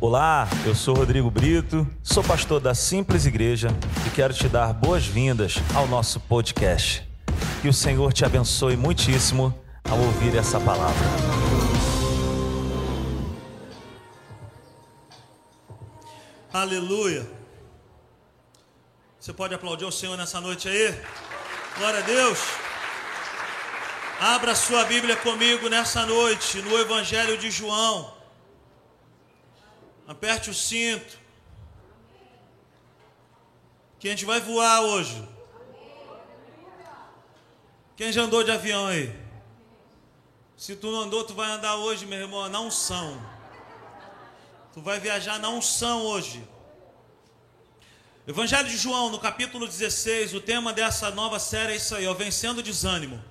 Olá, eu sou Rodrigo Brito, sou pastor da Simples Igreja e quero te dar boas-vindas ao nosso podcast. Que o Senhor te abençoe muitíssimo ao ouvir essa palavra. Aleluia. Você pode aplaudir o Senhor nessa noite aí? Glória a Deus. Abra sua Bíblia comigo nessa noite, no Evangelho de João. Aperte o cinto. Que a gente vai voar hoje. Quem já andou de avião aí? Se tu não andou, tu vai andar hoje, meu irmão, na unção. Tu vai viajar na unção hoje. Evangelho de João, no capítulo 16, o tema dessa nova série é isso aí, ó, vencendo o desânimo.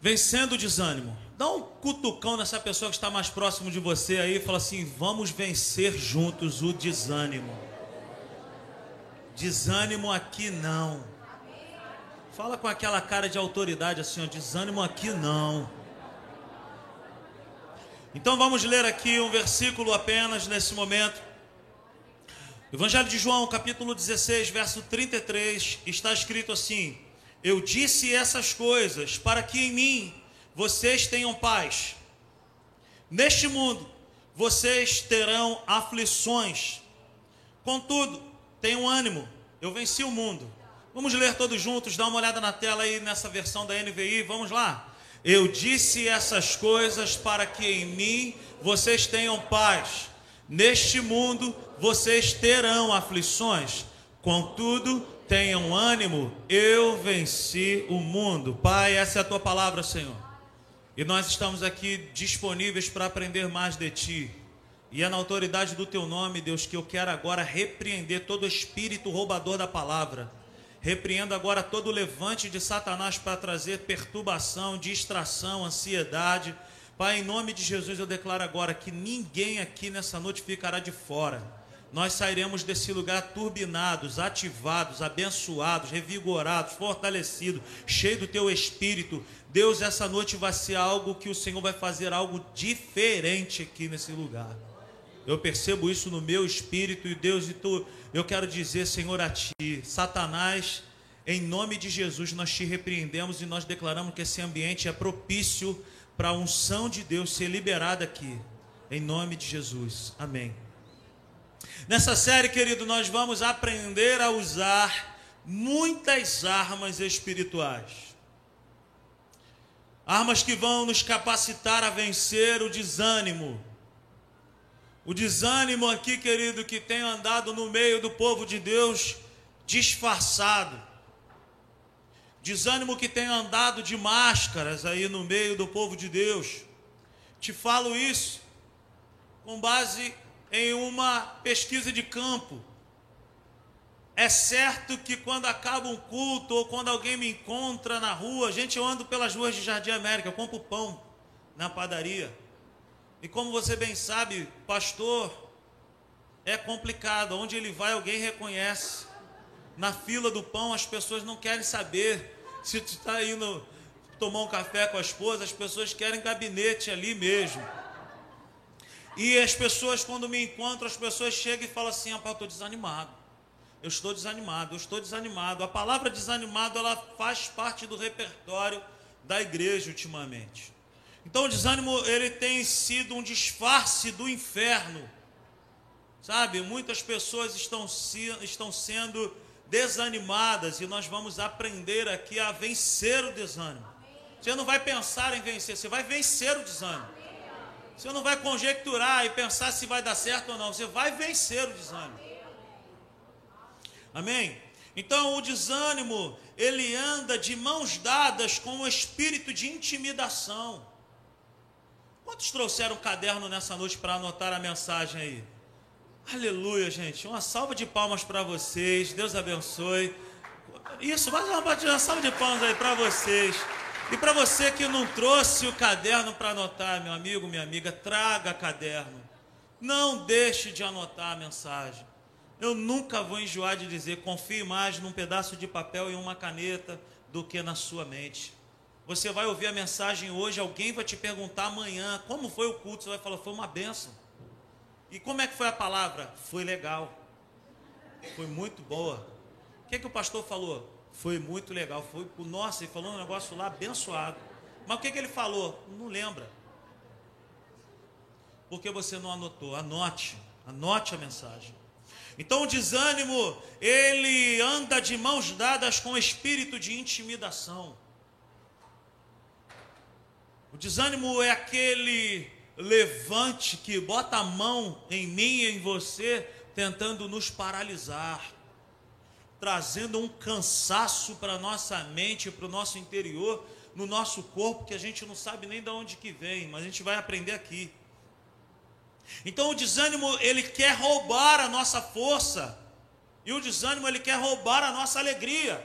Vencendo o desânimo. Dá um cutucão nessa pessoa que está mais próximo de você aí e fala assim: vamos vencer juntos o desânimo. Desânimo aqui não. Fala com aquela cara de autoridade assim, ó, desânimo aqui não. Então vamos ler aqui um versículo apenas nesse momento. Evangelho de João, capítulo 16, verso 33, está escrito assim: Eu disse essas coisas para que em mim vocês tenham paz. Neste mundo vocês terão aflições. Contudo, tenham ânimo, eu venci o mundo. Vamos ler todos juntos, dá uma olhada na tela aí nessa versão da NVI, vamos lá. Eu disse essas coisas para que em mim vocês tenham paz. Neste mundo vocês terão aflições, contudo, tenham ânimo, eu venci o mundo. Pai, essa é a tua palavra, Senhor. E nós estamos aqui disponíveis para aprender mais de ti. E é na autoridade do teu nome, Deus, que eu quero agora repreender todo espírito roubador da palavra. Repreendo agora todo levante de Satanás para trazer perturbação, distração, ansiedade Pai, em nome de Jesus, eu declaro agora que ninguém aqui nessa noite ficará de fora. Nós sairemos desse lugar turbinados, ativados, abençoados, revigorados, fortalecidos, cheios do teu espírito. Deus, essa noite vai ser algo que o Senhor vai fazer algo diferente aqui nesse lugar. Eu percebo isso no meu espírito e Deus, e tu, eu quero dizer, Senhor, a ti, Satanás, em nome de Jesus, nós te repreendemos e nós declaramos que esse ambiente é propício para a unção de Deus ser liberada aqui, em nome de Jesus. Amém. Nessa série, querido, nós vamos aprender a usar muitas armas espirituais. Armas que vão nos capacitar a vencer o desânimo. O desânimo aqui, querido, que tem andado no meio do povo de Deus disfarçado Desânimo que tem andado de máscaras aí no meio do povo de Deus. Te falo isso com base em uma pesquisa de campo. É certo que quando acaba um culto ou quando alguém me encontra na rua, gente, eu ando pelas ruas de Jardim América, eu compro pão na padaria. E como você bem sabe, pastor, é complicado. Onde ele vai, alguém reconhece. Na fila do pão, as pessoas não querem saber se tu está indo tomar um café com a esposa, as pessoas querem gabinete ali mesmo. E as pessoas, quando me encontram, as pessoas chegam e falam assim: rapaz, eu estou desanimado. Eu estou desanimado, eu estou desanimado. A palavra desanimado, ela faz parte do repertório da igreja ultimamente. Então o desânimo, ele tem sido um disfarce do inferno. Sabe, muitas pessoas estão, estão sendo desanimadas e nós vamos aprender aqui a vencer o desânimo. Você não vai pensar em vencer, você vai vencer o desânimo. Você não vai conjecturar e pensar se vai dar certo ou não, você vai vencer o desânimo. Amém? Então o desânimo, ele anda de mãos dadas com o espírito de intimidação. Quantos trouxeram um caderno nessa noite para anotar a mensagem aí? Aleluia, gente. Uma salva de palmas para vocês. Deus abençoe. Isso, mais uma salva de palmas aí para vocês. E para você que não trouxe o caderno para anotar, meu amigo, minha amiga, traga caderno. Não deixe de anotar a mensagem. Eu nunca vou enjoar de dizer, confie mais num pedaço de papel e uma caneta do que na sua mente. Você vai ouvir a mensagem hoje, alguém vai te perguntar amanhã como foi o culto, você vai falar, foi uma benção. E como é que foi a palavra? Foi legal. Foi muito boa. O que, que o pastor falou? Foi muito legal. Foi, nossa, ele falou um negócio lá abençoado. Mas o que, que ele falou? Não lembra. Porque você não anotou. Anote. Anote a mensagem. Então o desânimo, ele anda de mãos dadas com o espírito de intimidação. O desânimo é aquele levante que bota a mão em mim e em você, tentando nos paralisar, trazendo um cansaço para nossa mente, para o nosso interior, no nosso corpo, que a gente não sabe nem de onde que vem, mas a gente vai aprender aqui. Então o desânimo, ele quer roubar a nossa força. E o desânimo, ele quer roubar a nossa alegria.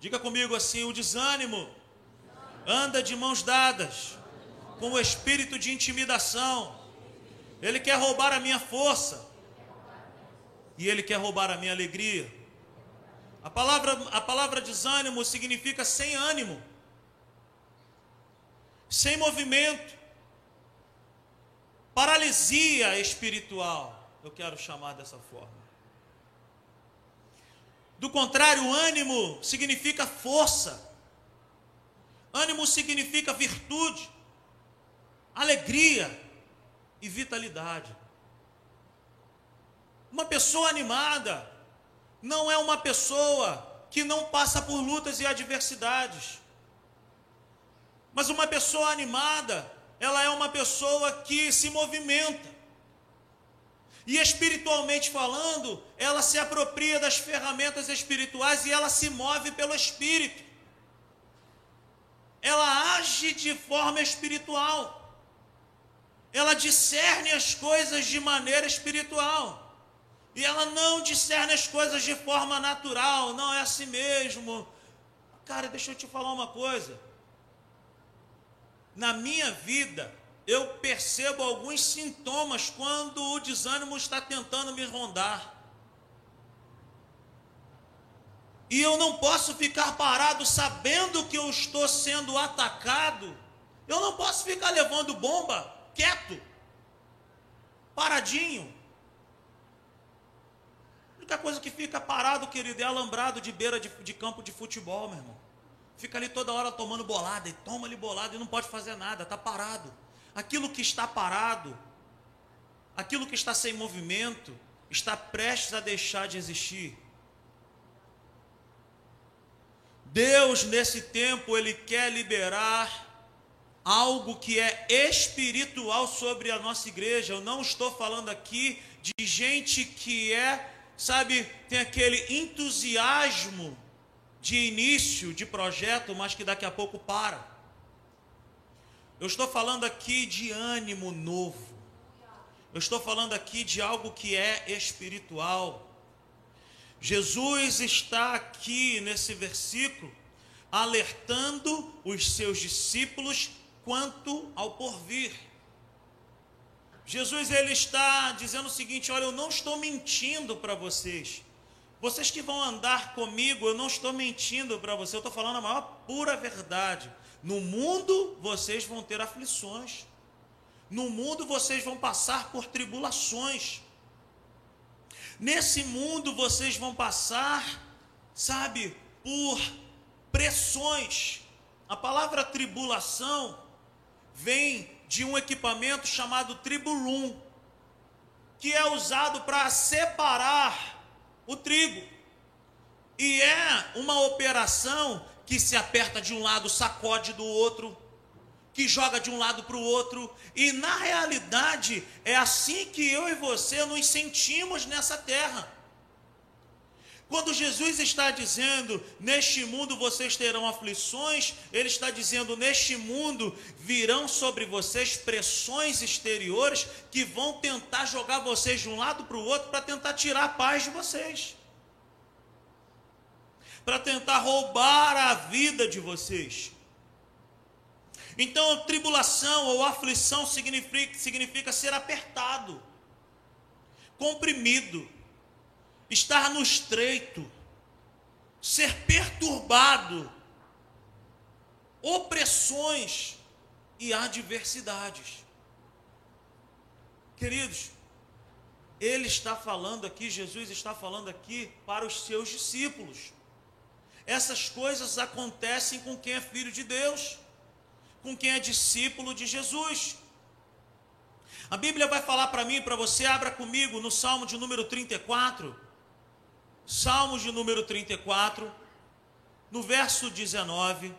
Diga comigo assim: o desânimo anda de mãos dadas com o espírito de intimidação. Ele quer roubar a minha força. E ele quer roubar a minha alegria. A palavra, a palavra desânimo significa sem ânimo, sem movimento paralisia espiritual. Eu quero chamar dessa forma. Do contrário, ânimo significa força. Ânimo significa virtude, alegria e vitalidade. Uma pessoa animada não é uma pessoa que não passa por lutas e adversidades. Mas uma pessoa animada ela é uma pessoa que se movimenta. E espiritualmente falando, ela se apropria das ferramentas espirituais e ela se move pelo espírito. Ela age de forma espiritual. Ela discerne as coisas de maneira espiritual. E ela não discerne as coisas de forma natural, não é assim mesmo. Cara, deixa eu te falar uma coisa na minha vida, eu percebo alguns sintomas quando o desânimo está tentando me rondar. E eu não posso ficar parado sabendo que eu estou sendo atacado. Eu não posso ficar levando bomba quieto, paradinho. A única coisa que fica parado, querido, é alambrado de beira de, de campo de futebol, meu irmão. Fica ali toda hora tomando bolada e toma ali bolada e não pode fazer nada, está parado. Aquilo que está parado, aquilo que está sem movimento, está prestes a deixar de existir. Deus, nesse tempo, Ele quer liberar algo que é espiritual sobre a nossa igreja. Eu não estou falando aqui de gente que é, sabe, tem aquele entusiasmo de início de projeto, mas que daqui a pouco para. Eu estou falando aqui de ânimo novo. Eu estou falando aqui de algo que é espiritual. Jesus está aqui nesse versículo alertando os seus discípulos quanto ao porvir. Jesus ele está dizendo o seguinte: olha, eu não estou mentindo para vocês. Vocês que vão andar comigo, eu não estou mentindo para você, eu estou falando a maior pura verdade. No mundo vocês vão ter aflições. No mundo vocês vão passar por tribulações. Nesse mundo vocês vão passar, sabe, por pressões. A palavra tribulação vem de um equipamento chamado tribulum, que é usado para separar o trigo. E é uma operação que se aperta de um lado, sacode do outro, que joga de um lado para o outro. E na realidade é assim que eu e você nos sentimos nessa terra. Quando Jesus está dizendo, neste mundo vocês terão aflições, ele está dizendo, neste mundo virão sobre vocês pressões exteriores que vão tentar jogar vocês de um lado para o outro para tentar tirar a paz de vocês. Para tentar roubar a vida de vocês. Então, tribulação ou aflição significa, significa ser apertado, comprimido estar no estreito, ser perturbado, opressões e adversidades. Queridos, ele está falando aqui, Jesus está falando aqui para os seus discípulos. Essas coisas acontecem com quem é filho de Deus, com quem é discípulo de Jesus. A Bíblia vai falar para mim para você, abra comigo no Salmo de número 34. Salmo de número 34, no verso 19.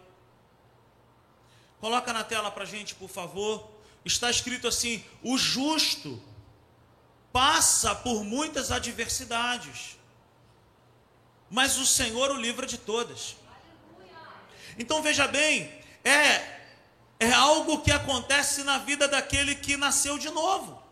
Coloca na tela para gente, por favor. Está escrito assim: O justo passa por muitas adversidades, mas o Senhor o livra de todas. Então veja bem, é é algo que acontece na vida daquele que nasceu de novo.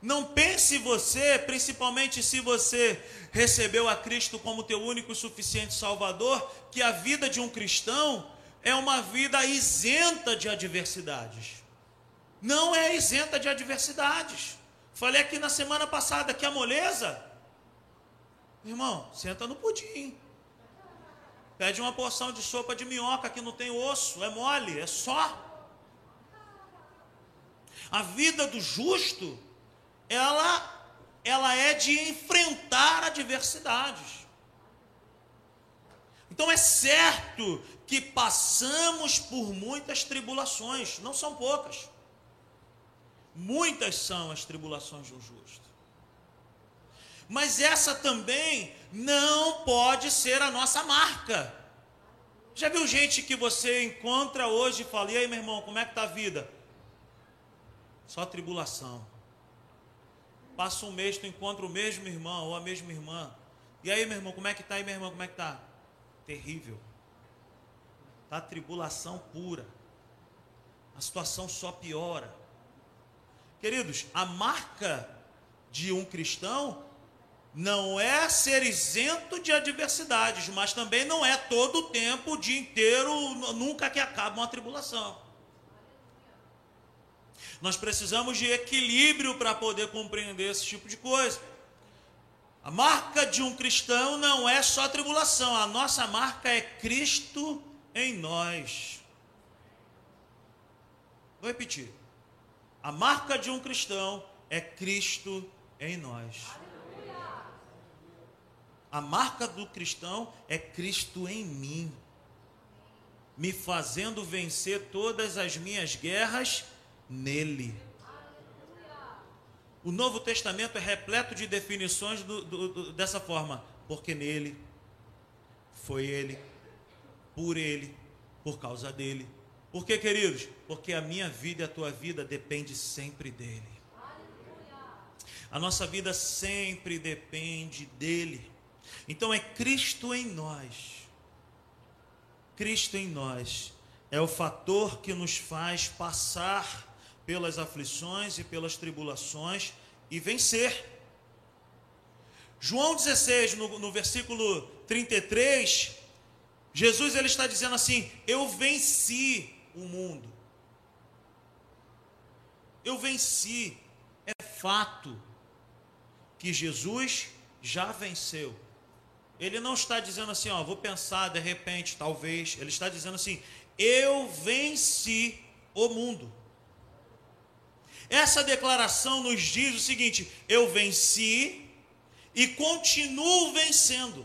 Não pense você, principalmente se você recebeu a Cristo como teu único e suficiente Salvador, que a vida de um cristão é uma vida isenta de adversidades. Não é isenta de adversidades. Falei aqui na semana passada que a moleza, irmão, senta no pudim. Pede uma porção de sopa de minhoca que não tem osso, é mole, é só. A vida do justo, ela ela é de enfrentar adversidades. Então é certo que passamos por muitas tribulações, não são poucas. Muitas são as tribulações do justo. Mas essa também não pode ser a nossa marca. Já viu gente que você encontra hoje e fala: "E aí, meu irmão, como é que tá a vida?" Só tribulação. Passa um mês, tu encontra o mesmo irmão ou a mesma irmã. E aí, meu irmão, como é que tá aí, meu irmão? Como é que tá? Terrível. Tá tribulação pura. A situação só piora. Queridos, a marca de um cristão não é ser isento de adversidades, mas também não é todo o tempo, o dia inteiro, nunca que acaba uma tribulação. Nós precisamos de equilíbrio para poder compreender esse tipo de coisa. A marca de um cristão não é só tribulação, a nossa marca é Cristo em nós. Vou repetir. A marca de um cristão é Cristo em nós. A marca do cristão é Cristo em mim, me fazendo vencer todas as minhas guerras nele. O Novo Testamento é repleto de definições do, do, do, dessa forma, porque nele, foi ele, por ele, por causa dele. Por que, queridos? Porque a minha vida e a tua vida depende sempre dele. A nossa vida sempre depende dele. Então é Cristo em nós. Cristo em nós é o fator que nos faz passar pelas aflições e pelas tribulações e vencer. João 16, no, no versículo 33, Jesus ele está dizendo assim: Eu venci o mundo. Eu venci. É fato que Jesus já venceu. Ele não está dizendo assim, ó, vou pensar de repente, talvez. Ele está dizendo assim: Eu venci o mundo. Essa declaração nos diz o seguinte: eu venci e continuo vencendo.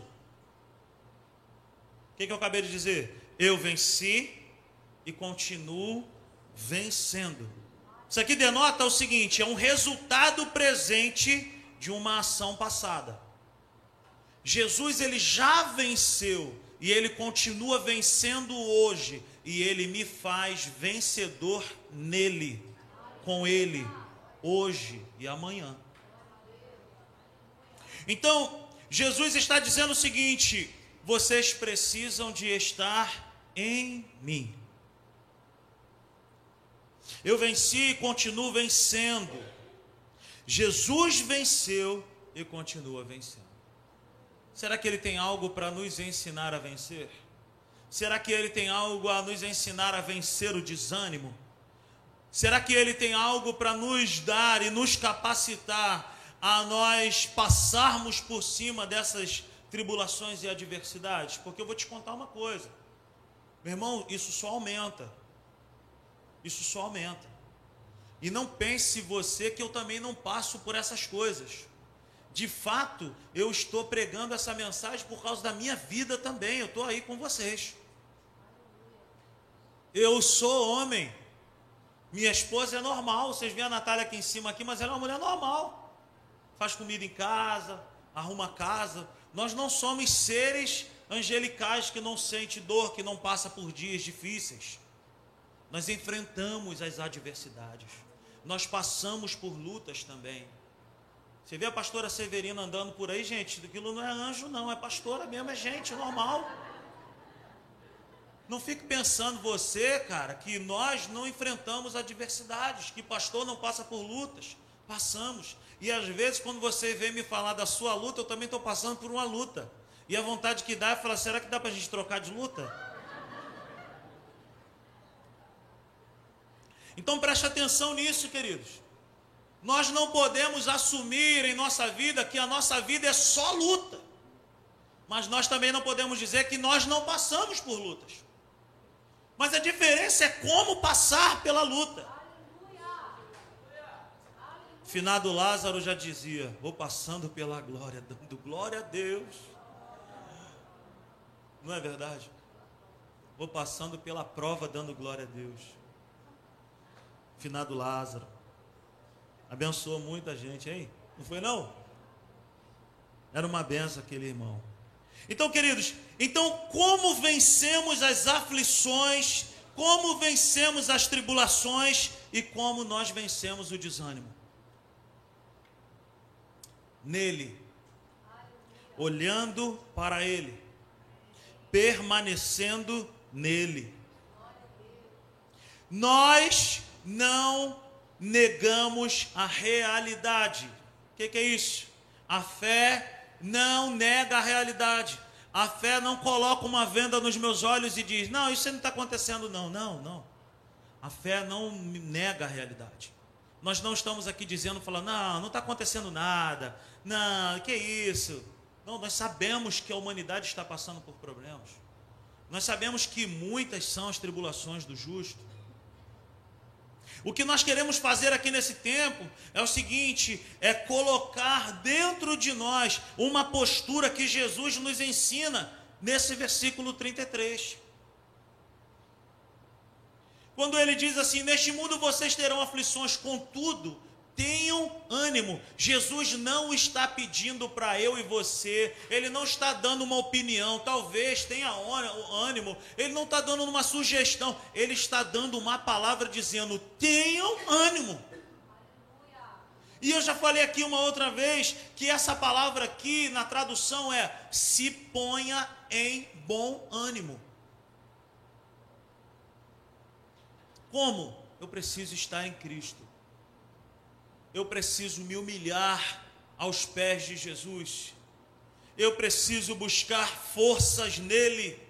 O que, que eu acabei de dizer? Eu venci e continuo vencendo. Isso aqui denota o seguinte: é um resultado presente de uma ação passada. Jesus ele já venceu e ele continua vencendo hoje e ele me faz vencedor nele com Ele hoje e amanhã. Então, Jesus está dizendo o seguinte: vocês precisam de estar em mim. Eu venci e continuo vencendo. Jesus venceu e continua vencendo. Será que ele tem algo para nos ensinar a vencer? Será que ele tem algo a nos ensinar a vencer o desânimo? Será que Ele tem algo para nos dar e nos capacitar a nós passarmos por cima dessas tribulações e adversidades? Porque eu vou te contar uma coisa, meu irmão, isso só aumenta. Isso só aumenta. E não pense você que eu também não passo por essas coisas. De fato, eu estou pregando essa mensagem por causa da minha vida também. Eu estou aí com vocês. Eu sou homem. Minha esposa é normal. Vocês veem a Natália aqui em cima aqui, mas ela é uma mulher normal. Faz comida em casa, arruma casa. Nós não somos seres angelicais que não sente dor, que não passa por dias difíceis. Nós enfrentamos as adversidades. Nós passamos por lutas também. Você vê a pastora Severina andando por aí, gente, aquilo não é anjo, não, é pastora mesmo, é gente normal. Não fique pensando você, cara, que nós não enfrentamos adversidades, que pastor não passa por lutas. Passamos. E às vezes, quando você vem me falar da sua luta, eu também estou passando por uma luta. E a vontade que dá é falar: será que dá para a gente trocar de luta? Então preste atenção nisso, queridos. Nós não podemos assumir em nossa vida que a nossa vida é só luta. Mas nós também não podemos dizer que nós não passamos por lutas. Mas a diferença é como passar pela luta. Finado Lázaro já dizia: Vou passando pela glória, dando glória a Deus. Não é verdade? Vou passando pela prova, dando glória a Deus. Finado Lázaro. Abençoou muita gente, hein? Não foi não? Era uma benção aquele irmão. Então, queridos, então como vencemos as aflições, como vencemos as tribulações e como nós vencemos o desânimo? Nele, olhando para Ele, permanecendo nele. Nós não negamos a realidade. O que, que é isso? A fé não nega a realidade. A fé não coloca uma venda nos meus olhos e diz: Não, isso não está acontecendo, não. Não, não. A fé não nega a realidade. Nós não estamos aqui dizendo, falando, não, não está acontecendo nada. Não, que isso? Não, nós sabemos que a humanidade está passando por problemas. Nós sabemos que muitas são as tribulações do justo. O que nós queremos fazer aqui nesse tempo é o seguinte: é colocar dentro de nós uma postura que Jesus nos ensina nesse versículo 33. Quando ele diz assim: Neste mundo vocês terão aflições, contudo, Tenham ânimo. Jesus não está pedindo para eu e você, ele não está dando uma opinião, talvez tenha ânimo, ele não está dando uma sugestão, ele está dando uma palavra dizendo: tenham ânimo. E eu já falei aqui uma outra vez que essa palavra aqui na tradução é: se ponha em bom ânimo. Como? Eu preciso estar em Cristo eu preciso me humilhar aos pés de Jesus. Eu preciso buscar forças nele.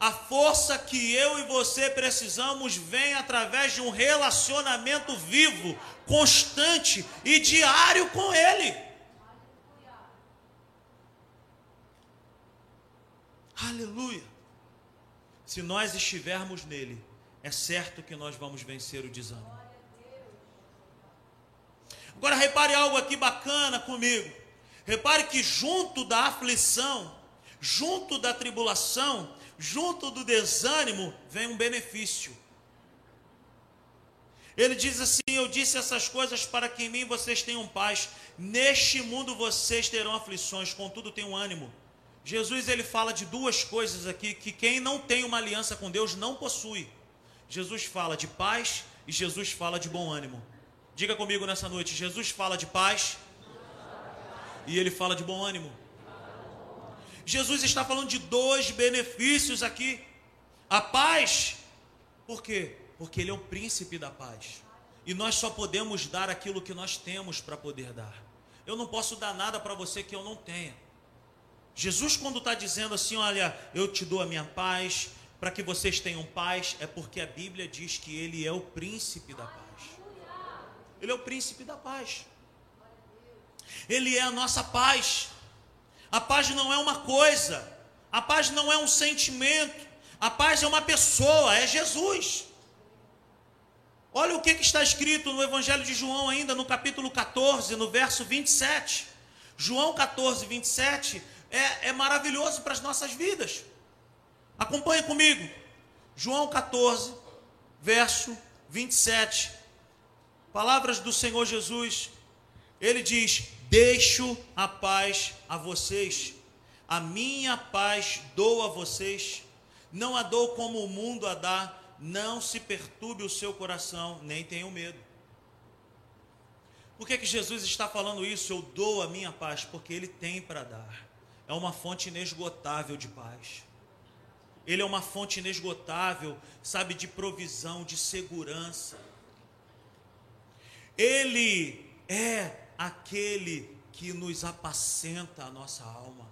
A força que eu e você precisamos vem através de um relacionamento vivo, constante e diário com ele. Aleluia. Se nós estivermos nele, é certo que nós vamos vencer o desânimo. Agora repare algo aqui bacana comigo. Repare que junto da aflição, junto da tribulação, junto do desânimo, vem um benefício. Ele diz assim: Eu disse essas coisas para que em mim vocês tenham paz. Neste mundo vocês terão aflições, contudo tenham ânimo. Jesus ele fala de duas coisas aqui que quem não tem uma aliança com Deus não possui. Jesus fala de paz e Jesus fala de bom ânimo. Diga comigo nessa noite: Jesus fala de paz e ele fala de bom ânimo. Jesus está falando de dois benefícios aqui. A paz, por quê? Porque ele é o príncipe da paz. E nós só podemos dar aquilo que nós temos para poder dar. Eu não posso dar nada para você que eu não tenha. Jesus, quando está dizendo assim, olha, eu te dou a minha paz, para que vocês tenham paz, é porque a Bíblia diz que ele é o príncipe da paz. Ele é o príncipe da paz. Ele é a nossa paz. A paz não é uma coisa, a paz não é um sentimento, a paz é uma pessoa, é Jesus. Olha o que, está escrito no Evangelho de João, ainda no capítulo 14, no verso 27. João 14, 27 é, é maravilhoso para as nossas vidas. Acompanhe comigo. João 14, verso 27. Palavras do Senhor Jesus. Ele diz: Deixo a paz a vocês, a minha paz dou a vocês, não a dou como o mundo a dá não se perturbe o seu coração, nem tenha medo. Por que, que Jesus está falando isso? Eu dou a minha paz, porque Ele tem para dar. É uma fonte inesgotável de paz. Ele é uma fonte inesgotável, sabe, de provisão, de segurança. Ele é aquele que nos apacenta a nossa alma.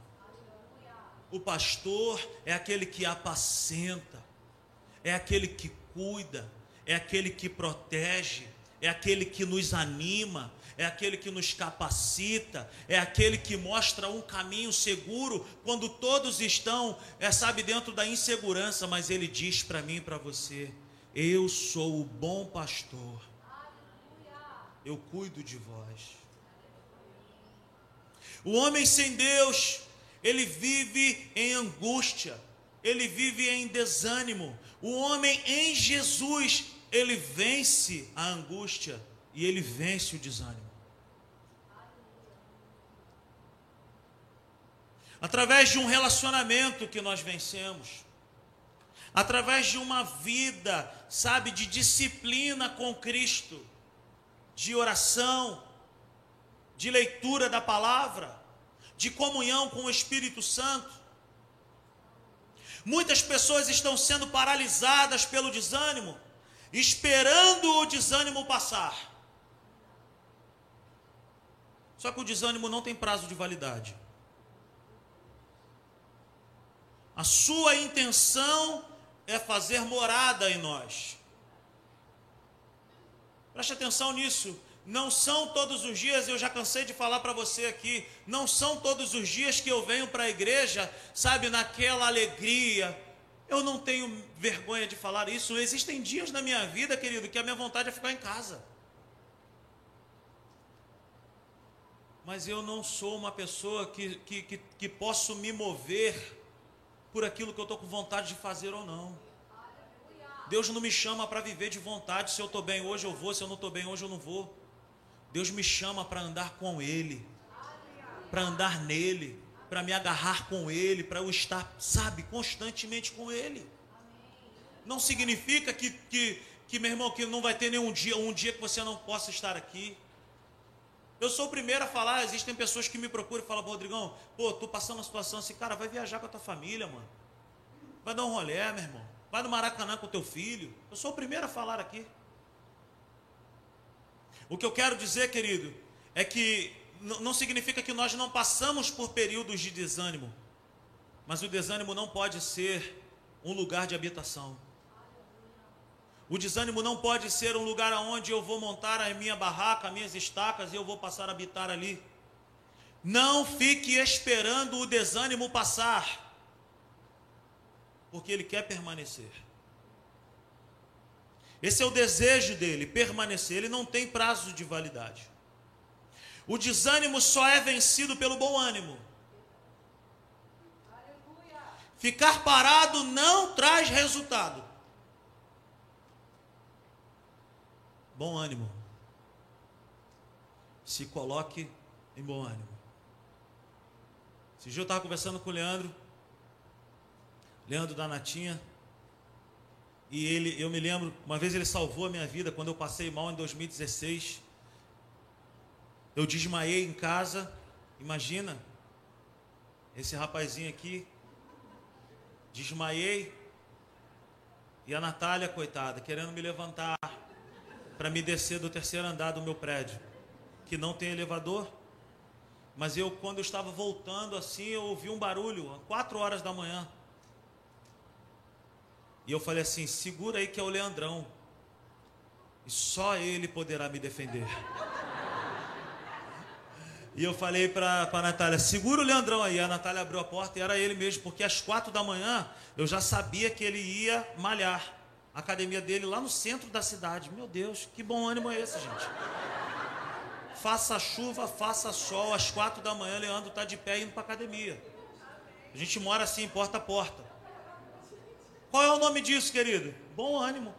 O pastor é aquele que apacenta é aquele que cuida, é aquele que protege, é aquele que nos anima, é aquele que nos capacita, é aquele que mostra um caminho seguro quando todos estão, é, sabe, dentro da insegurança, mas ele diz para mim e para você: Eu sou o bom pastor, eu cuido de vós. O homem sem Deus, ele vive em angústia, ele vive em desânimo, o homem em Jesus, ele vence a angústia e ele vence o desânimo. Através de um relacionamento que nós vencemos, através de uma vida, sabe, de disciplina com Cristo, de oração, de leitura da palavra, de comunhão com o Espírito Santo, Muitas pessoas estão sendo paralisadas pelo desânimo, esperando o desânimo passar. Só que o desânimo não tem prazo de validade. A sua intenção é fazer morada em nós. Preste atenção nisso. Não são todos os dias, eu já cansei de falar para você aqui, não são todos os dias que eu venho para a igreja, sabe, naquela alegria. Eu não tenho vergonha de falar isso. Existem dias na minha vida, querido, que a minha vontade é ficar em casa. Mas eu não sou uma pessoa que, que, que, que posso me mover por aquilo que eu estou com vontade de fazer ou não. Deus não me chama para viver de vontade. Se eu estou bem hoje, eu vou. Se eu não estou bem hoje, eu não vou. Deus me chama para andar com Ele, para andar nele, para me agarrar com Ele, para eu estar, sabe, constantemente com Ele. Não significa que, que, que, meu irmão, que não vai ter nenhum dia, um dia que você não possa estar aqui. Eu sou o primeiro a falar, existem pessoas que me procuram e falam, Rodrigão, pô, tô passando uma situação assim, cara, vai viajar com a tua família, mano. Vai dar um rolé, meu irmão. Vai no Maracanã com teu filho. Eu sou o primeiro a falar aqui. O que eu quero dizer, querido, é que não significa que nós não passamos por períodos de desânimo, mas o desânimo não pode ser um lugar de habitação. O desânimo não pode ser um lugar onde eu vou montar a minha barraca, as minhas estacas e eu vou passar a habitar ali. Não fique esperando o desânimo passar, porque ele quer permanecer. Esse é o desejo dele, permanecer. Ele não tem prazo de validade. O desânimo só é vencido pelo bom ânimo. Ficar parado não traz resultado. Bom ânimo. Se coloque em bom ânimo. Esse dia eu estava conversando com o Leandro, Leandro da Natinha, e ele, eu me lembro, uma vez ele salvou a minha vida quando eu passei mal em 2016. Eu desmaiei em casa. Imagina, esse rapazinho aqui, desmaiei. E a Natália, coitada, querendo me levantar para me descer do terceiro andar do meu prédio, que não tem elevador. Mas eu, quando eu estava voltando assim, eu ouvi um barulho, às quatro horas da manhã. E eu falei assim: segura aí que é o Leandrão. E só ele poderá me defender. E eu falei para a Natália: segura o Leandrão aí. A Natália abriu a porta e era ele mesmo, porque às quatro da manhã eu já sabia que ele ia malhar. A academia dele lá no centro da cidade. Meu Deus, que bom ânimo é esse, gente? Faça chuva, faça sol, às quatro da manhã, Leandro está de pé indo para academia. A gente mora assim, porta a porta. Qual é o nome disso, querido? Bom ânimo.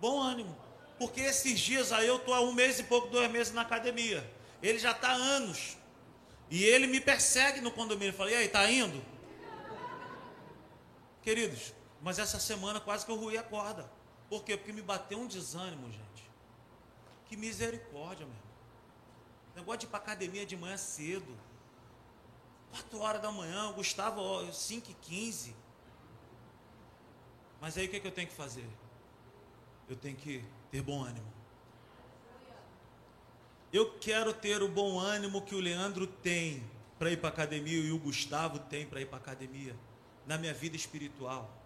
Bom ânimo. Porque esses dias aí eu estou há um mês e pouco, dois meses na academia. Ele já está há anos. E ele me persegue no condomínio. Eu falei, e aí, tá indo? Queridos, mas essa semana quase que eu ruí a corda. Por quê? Porque me bateu um desânimo, gente. Que misericórdia, meu irmão. Negócio de ir para academia de manhã cedo. 4 horas da manhã, o Gustavo 5 e 15. Mas aí o que, é que eu tenho que fazer? Eu tenho que ter bom ânimo. Eu quero ter o bom ânimo que o Leandro tem para ir para academia e o Gustavo tem para ir para academia na minha vida espiritual.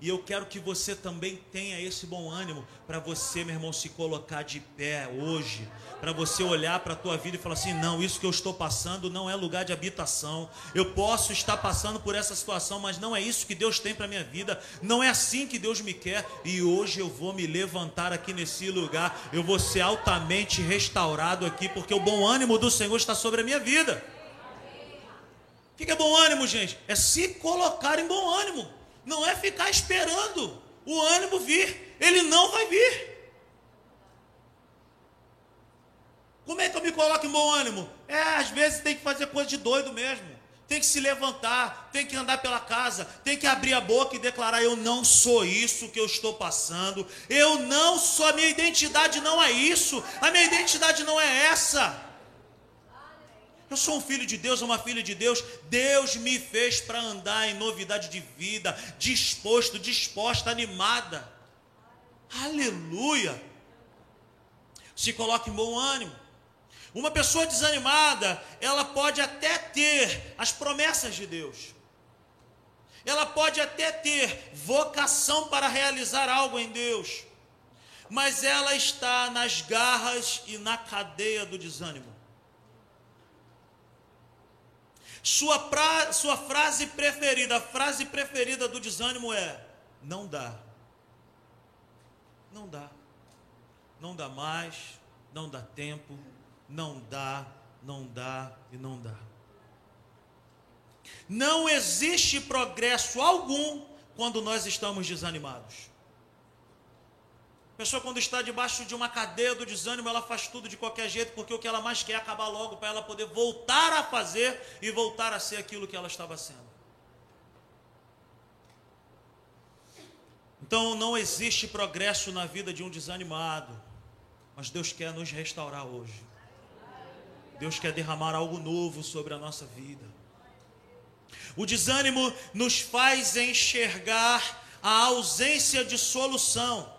E eu quero que você também tenha esse bom ânimo para você, meu irmão, se colocar de pé hoje, para você olhar para a tua vida e falar assim: "Não, isso que eu estou passando não é lugar de habitação. Eu posso estar passando por essa situação, mas não é isso que Deus tem para minha vida. Não é assim que Deus me quer. E hoje eu vou me levantar aqui nesse lugar. Eu vou ser altamente restaurado aqui, porque o bom ânimo do Senhor está sobre a minha vida. O que é bom ânimo, gente? É se colocar em bom ânimo não é ficar esperando o ânimo vir, ele não vai vir. Como é que eu me coloco em bom ânimo? É, às vezes tem que fazer coisa de doido mesmo. Tem que se levantar, tem que andar pela casa, tem que abrir a boca e declarar: Eu não sou isso que eu estou passando, eu não sou, a minha identidade não é isso, a minha identidade não é essa. Eu sou um filho de Deus, uma filha de Deus. Deus me fez para andar em novidade de vida, disposto, disposta, animada. Aleluia. Se coloque em bom ânimo. Uma pessoa desanimada, ela pode até ter as promessas de Deus. Ela pode até ter vocação para realizar algo em Deus. Mas ela está nas garras e na cadeia do desânimo. Sua, pra, sua frase preferida, a frase preferida do desânimo é: não dá. Não dá. Não dá mais, não dá tempo, não dá, não dá e não dá. Não existe progresso algum quando nós estamos desanimados. A pessoa, quando está debaixo de uma cadeia do desânimo, ela faz tudo de qualquer jeito, porque o que ela mais quer é acabar logo para ela poder voltar a fazer e voltar a ser aquilo que ela estava sendo. Então, não existe progresso na vida de um desanimado, mas Deus quer nos restaurar hoje. Deus quer derramar algo novo sobre a nossa vida. O desânimo nos faz enxergar a ausência de solução.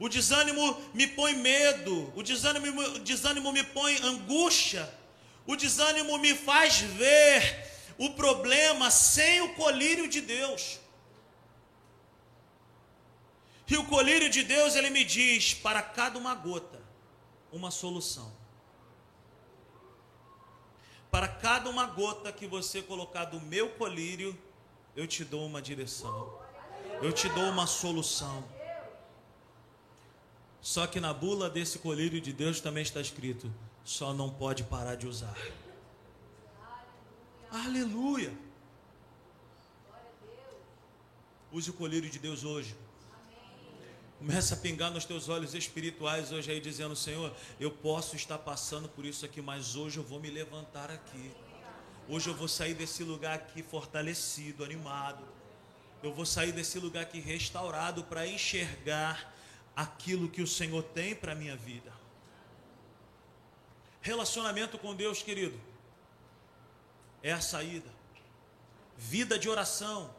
O desânimo me põe medo, o desânimo, o desânimo me põe angústia, o desânimo me faz ver o problema sem o colírio de Deus. E o colírio de Deus, ele me diz: para cada uma gota, uma solução. Para cada uma gota que você colocar do meu colírio, eu te dou uma direção, eu te dou uma solução. Só que na bula desse colírio de Deus também está escrito: só não pode parar de usar. Aleluia. Use o colírio de Deus hoje. Começa a pingar nos teus olhos espirituais hoje aí, dizendo: Senhor, eu posso estar passando por isso aqui, mas hoje eu vou me levantar aqui. Hoje eu vou sair desse lugar aqui fortalecido, animado. Eu vou sair desse lugar aqui restaurado para enxergar aquilo que o Senhor tem para a minha vida. Relacionamento com Deus, querido, é a saída. Vida de oração,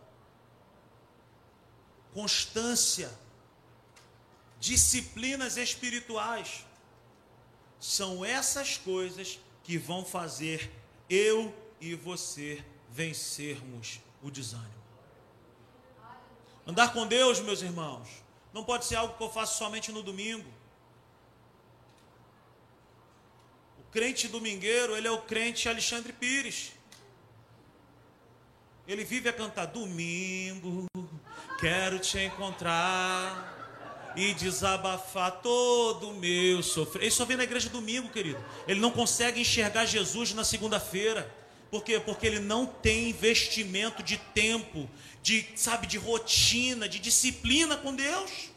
constância, disciplinas espirituais. São essas coisas que vão fazer eu e você vencermos o desânimo. Andar com Deus, meus irmãos, não pode ser algo que eu faço somente no domingo. O crente domingueiro, ele é o crente Alexandre Pires. Ele vive a cantar domingo, quero te encontrar e desabafar todo o meu sofrer. Ele só vem na igreja domingo, querido. Ele não consegue enxergar Jesus na segunda-feira. Por quê? Porque ele não tem investimento de tempo, de, sabe, de rotina, de disciplina com Deus.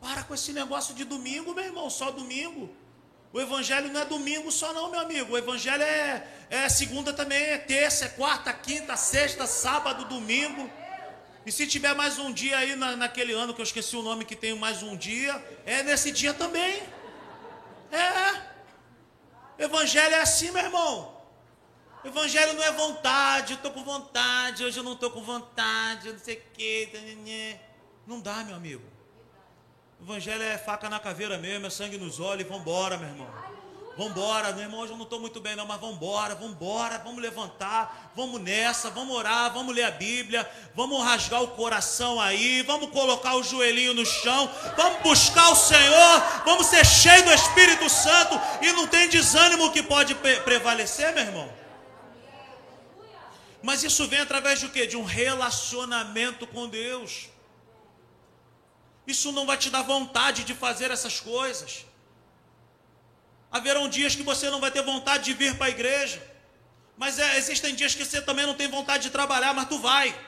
Para com esse negócio de domingo, meu irmão, só domingo. O evangelho não é domingo só não, meu amigo. O evangelho é, é segunda também, é terça, é quarta, quinta, sexta, sábado, domingo. E se tiver mais um dia aí na, naquele ano que eu esqueci o nome que tem mais um dia, é nesse dia também. É. Evangelho é assim, meu irmão. Evangelho não é vontade, eu estou com vontade, hoje eu não estou com vontade, não sei o quê. Não dá, meu amigo. Evangelho é faca na caveira mesmo, é sangue nos olhos, vamos embora, meu irmão. Vambora, meu irmão, hoje eu não estou muito bem não, mas vambora, vambora, vamos levantar, vamos nessa, vamos orar, vamos ler a Bíblia, vamos rasgar o coração aí, vamos colocar o joelhinho no chão, vamos buscar o Senhor, vamos ser cheios do Espírito Santo e não tem desânimo que pode prevalecer, meu irmão. Mas isso vem através de quê? De um relacionamento com Deus. Isso não vai te dar vontade de fazer essas coisas. Haverão dias que você não vai ter vontade de vir para a igreja. Mas é, existem dias que você também não tem vontade de trabalhar, mas tu vai.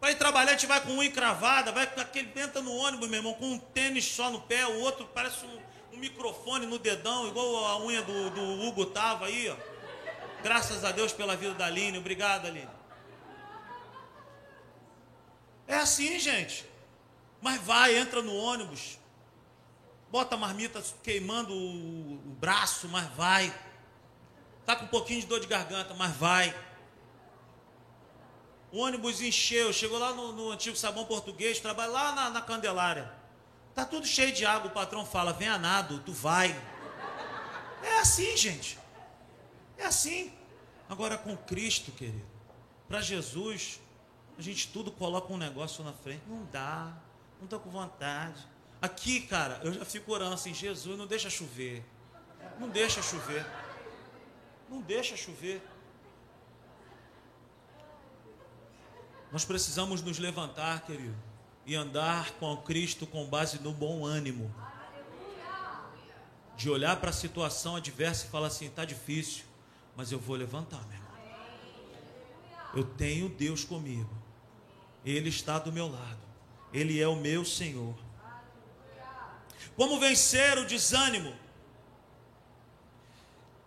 Vai trabalhar, a gente vai com unha encravada, vai com aquele entra no ônibus, meu irmão, com um tênis só no pé, o outro parece um, um microfone no dedão, igual a unha do, do Hugo tava aí, ó. Graças a Deus pela vida da Aline, obrigado, Aline. É assim, gente. Mas vai, entra no ônibus, bota a marmita queimando o, braço, mas vai. Está com um pouquinho de dor de garganta, mas vai. O ônibus encheu, chegou lá no, no antigo sabão português, trabalha lá na, na Candelária. Tá tudo cheio de água, o patrão fala, vem a nado, tu vai. É assim, gente. É assim. Agora com Cristo, querido, para Jesus, a gente tudo coloca um negócio na frente. Não dá, não estou com vontade. Aqui, cara, eu já fico orando assim, Jesus, não deixa chover. Não deixa chover. Não deixa chover. Nós precisamos nos levantar, querido, e andar com Cristo com base no bom ânimo. De olhar para a situação adversa e falar assim: está difícil, mas eu vou levantar, meu irmão. Eu tenho Deus comigo, Ele está do meu lado, Ele é o meu Senhor. Como vencer o desânimo?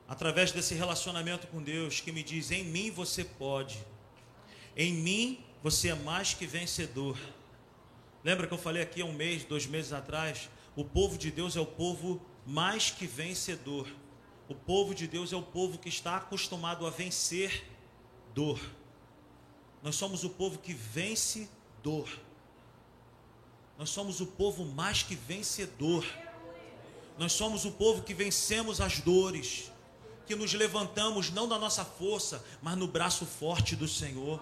Através desse relacionamento com Deus que me diz: em mim você pode, em mim você é mais que vencedor. Lembra que eu falei aqui há um mês, dois meses atrás? O povo de Deus é o povo mais que vencedor. O povo de Deus é o povo que está acostumado a vencer dor. Nós somos o povo que vence dor. Nós somos o povo mais que vencedor. Nós somos o povo que vencemos as dores, que nos levantamos não da nossa força, mas no braço forte do Senhor,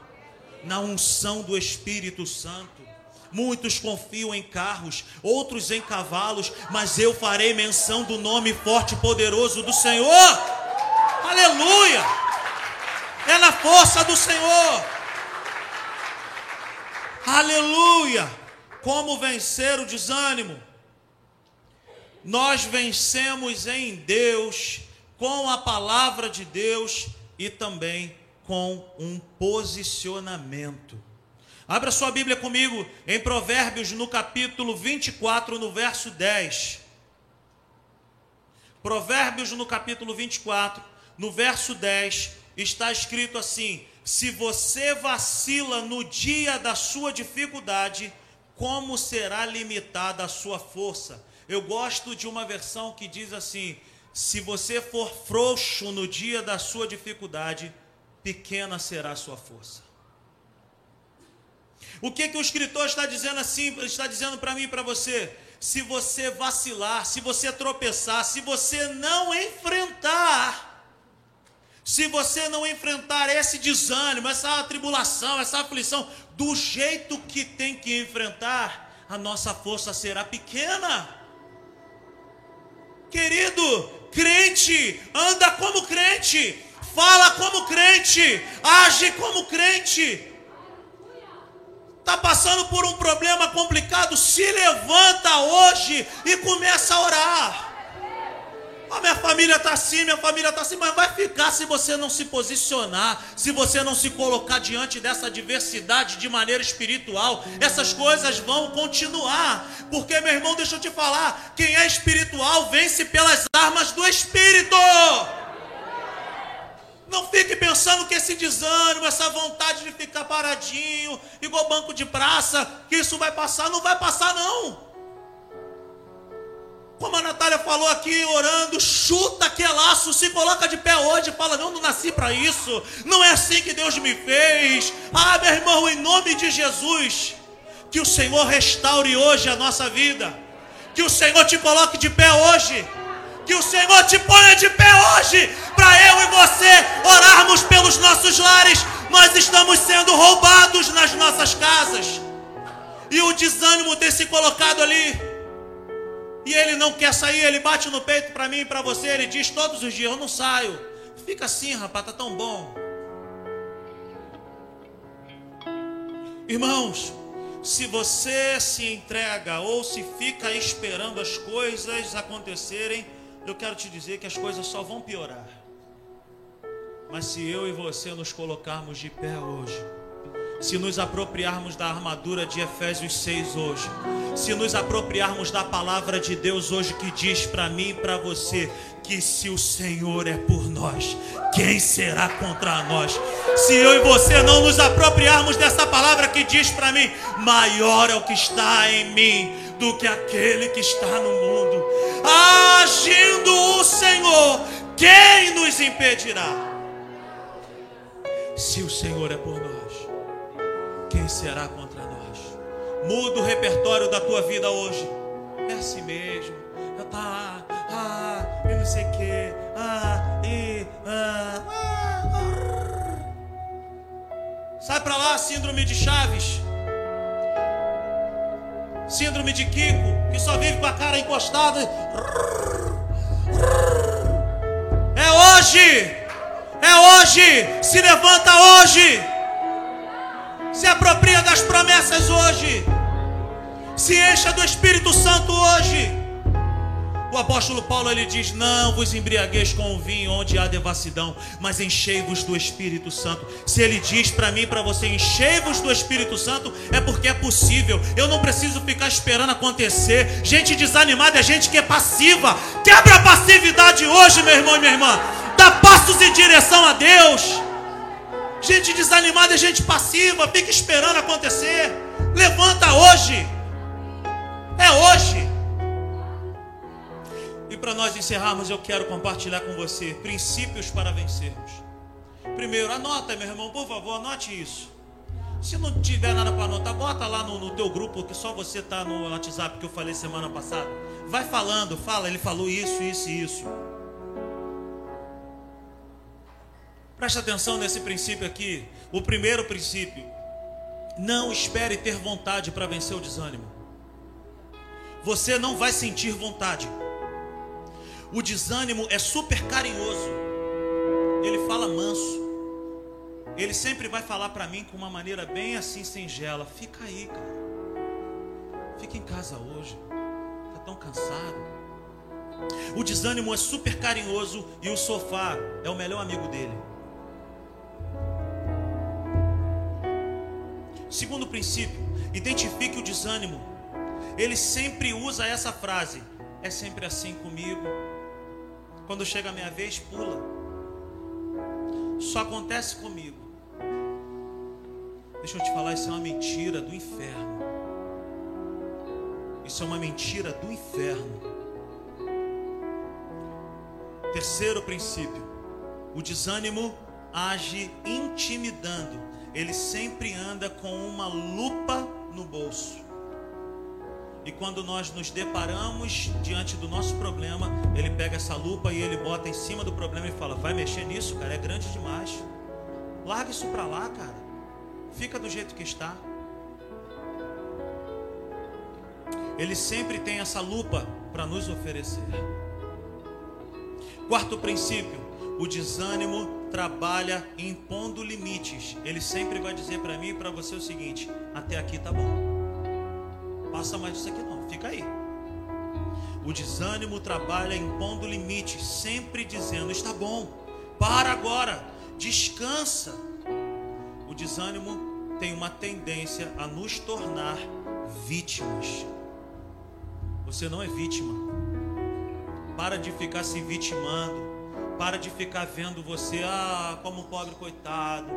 na unção do Espírito Santo. Muitos confiam em carros, outros em cavalos, mas eu farei menção do nome forte e poderoso do Senhor. Aleluia! É na força do Senhor. Aleluia! Como vencer o desânimo? Nós vencemos em Deus, com a palavra de Deus e também com um posicionamento. Abra sua Bíblia comigo em Provérbios, no capítulo 24, no verso 10. Provérbios, no capítulo 24, no verso 10, está escrito assim: Se você vacila no dia da sua dificuldade, como será limitada a sua força? Eu gosto de uma versão que diz assim: se você for frouxo no dia da sua dificuldade, pequena será a sua força. O que que o escritor está dizendo assim? Está dizendo para mim e para você: se você vacilar, se você tropeçar, se você não enfrentar se você não enfrentar esse desânimo, essa tribulação, essa aflição, do jeito que tem que enfrentar, a nossa força será pequena. Querido, crente, anda como crente, fala como crente, age como crente. Está passando por um problema complicado, se levanta hoje e começa a orar. A minha família está assim, minha família está assim, mas vai ficar se você não se posicionar, se você não se colocar diante dessa diversidade de maneira espiritual. Essas coisas vão continuar, porque meu irmão, deixa eu te falar: quem é espiritual vence pelas armas do Espírito. Não fique pensando que esse desânimo, essa vontade de ficar paradinho, igual banco de praça, que isso vai passar. Não vai passar, não. Como a Natália falou aqui, orando, chuta aquele laço, se coloca de pé hoje, fala: Não, não nasci para isso, não é assim que Deus me fez. Ah, meu irmão, em nome de Jesus, que o Senhor restaure hoje a nossa vida, que o Senhor te coloque de pé hoje, que o Senhor te ponha de pé hoje, para eu e você orarmos pelos nossos lares. Nós estamos sendo roubados nas nossas casas, e o desânimo ter se colocado ali e ele não quer sair, ele bate no peito para mim e para você, ele diz todos os dias: Eu não saio. Fica assim, rapaz, tá tão bom. Irmãos, se você se entrega ou se fica esperando as coisas acontecerem, eu quero te dizer que as coisas só vão piorar. Mas se eu e você nos colocarmos de pé hoje, se nos apropriarmos da armadura de Efésios 6 hoje, se nos apropriarmos da palavra de Deus hoje que diz para mim e para você que se o Senhor é por nós, quem será contra nós? Se eu e você não nos apropriarmos dessa palavra que diz para mim, maior é o que está em mim do que aquele que está no mundo. Agindo o Senhor, quem nos impedirá? Se o Senhor é por nós quem será contra nós? Muda o repertório da tua vida hoje. É assim mesmo. Eu tá, ah, eu não sei o que, ah, e, ah, ah, Sai pra lá, síndrome de Chaves. Síndrome de Kiko, que só vive com a cara encostada. É hoje! É hoje! Se levanta hoje! Se apropria das promessas hoje. Se encha do Espírito Santo hoje. O apóstolo Paulo ele diz: Não vos embriagueis com o vinho onde há devassidão, mas enchei-vos do Espírito Santo. Se ele diz para mim, para você, enchei-vos do Espírito Santo, é porque é possível. Eu não preciso ficar esperando acontecer. Gente desanimada é gente que é passiva. Quebra a passividade hoje, meu irmão e minha irmã. Dá passos em direção a Deus. Gente desanimada é gente passiva, fica esperando acontecer. Levanta hoje. É hoje. E para nós encerrarmos, eu quero compartilhar com você princípios para vencermos. Primeiro, anota, meu irmão, por favor, anote isso. Se não tiver nada para anotar, bota lá no, no teu grupo que só você está no WhatsApp que eu falei semana passada. Vai falando, fala, ele falou isso, isso e isso. Presta atenção nesse princípio aqui. O primeiro princípio. Não espere ter vontade para vencer o desânimo. Você não vai sentir vontade. O desânimo é super carinhoso. Ele fala manso. Ele sempre vai falar para mim com uma maneira bem assim singela. Fica aí, cara. Fica em casa hoje. Tá tão cansado. O desânimo é super carinhoso e o sofá é o melhor amigo dele. Segundo princípio, identifique o desânimo. Ele sempre usa essa frase: é sempre assim comigo. Quando chega a minha vez, pula. Só acontece comigo. Deixa eu te falar, isso é uma mentira do inferno. Isso é uma mentira do inferno. Terceiro princípio: o desânimo age intimidando ele sempre anda com uma lupa no bolso. E quando nós nos deparamos diante do nosso problema, ele pega essa lupa e ele bota em cima do problema e fala: Vai mexer nisso, cara, é grande demais. Larga isso para lá, cara. Fica do jeito que está. Ele sempre tem essa lupa para nos oferecer. Quarto princípio: o desânimo trabalha impondo limites. Ele sempre vai dizer para mim e para você o seguinte: até aqui tá bom. Passa mais disso aqui não, fica aí. O desânimo trabalha impondo limites, sempre dizendo: está bom, para agora, descansa. O desânimo tem uma tendência a nos tornar vítimas. Você não é vítima. Para de ficar se vitimando. Para de ficar vendo você, ah, como um pobre coitado.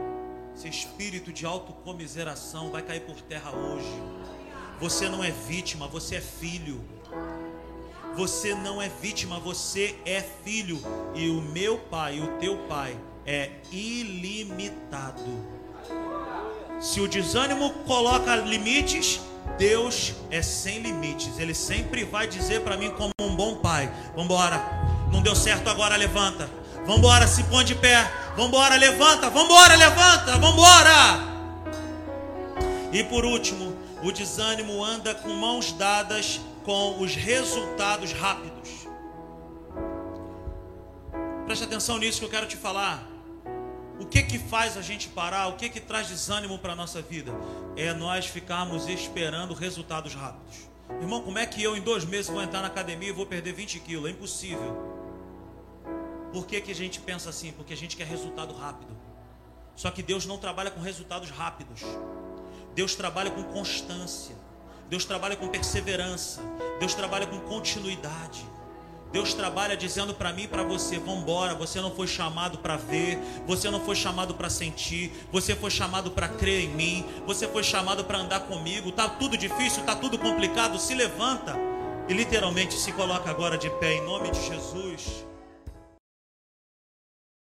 Esse espírito de autocomiseração vai cair por terra hoje. Você não é vítima, você é filho. Você não é vítima, você é filho. E o meu pai, o teu pai, é ilimitado. Se o desânimo coloca limites, Deus é sem limites. Ele sempre vai dizer para mim como um bom pai: Vambora, não deu certo agora, levanta. Vambora, se põe de pé. Vambora, levanta. Vambora, levanta. Vambora. E por último, o desânimo anda com mãos dadas com os resultados rápidos. Preste atenção nisso que eu quero te falar. O que que faz a gente parar? O que que traz desânimo para a nossa vida? É nós ficarmos esperando resultados rápidos. Irmão, como é que eu em dois meses vou entrar na academia e vou perder 20 quilos? É impossível. Por que, que a gente pensa assim? Porque a gente quer resultado rápido. Só que Deus não trabalha com resultados rápidos. Deus trabalha com constância. Deus trabalha com perseverança. Deus trabalha com continuidade. Deus trabalha dizendo para mim e para você: vambora, você não foi chamado para ver, você não foi chamado para sentir, você foi chamado para crer em mim, você foi chamado para andar comigo. Tá tudo difícil, tá tudo complicado, se levanta e literalmente se coloca agora de pé em nome de Jesus.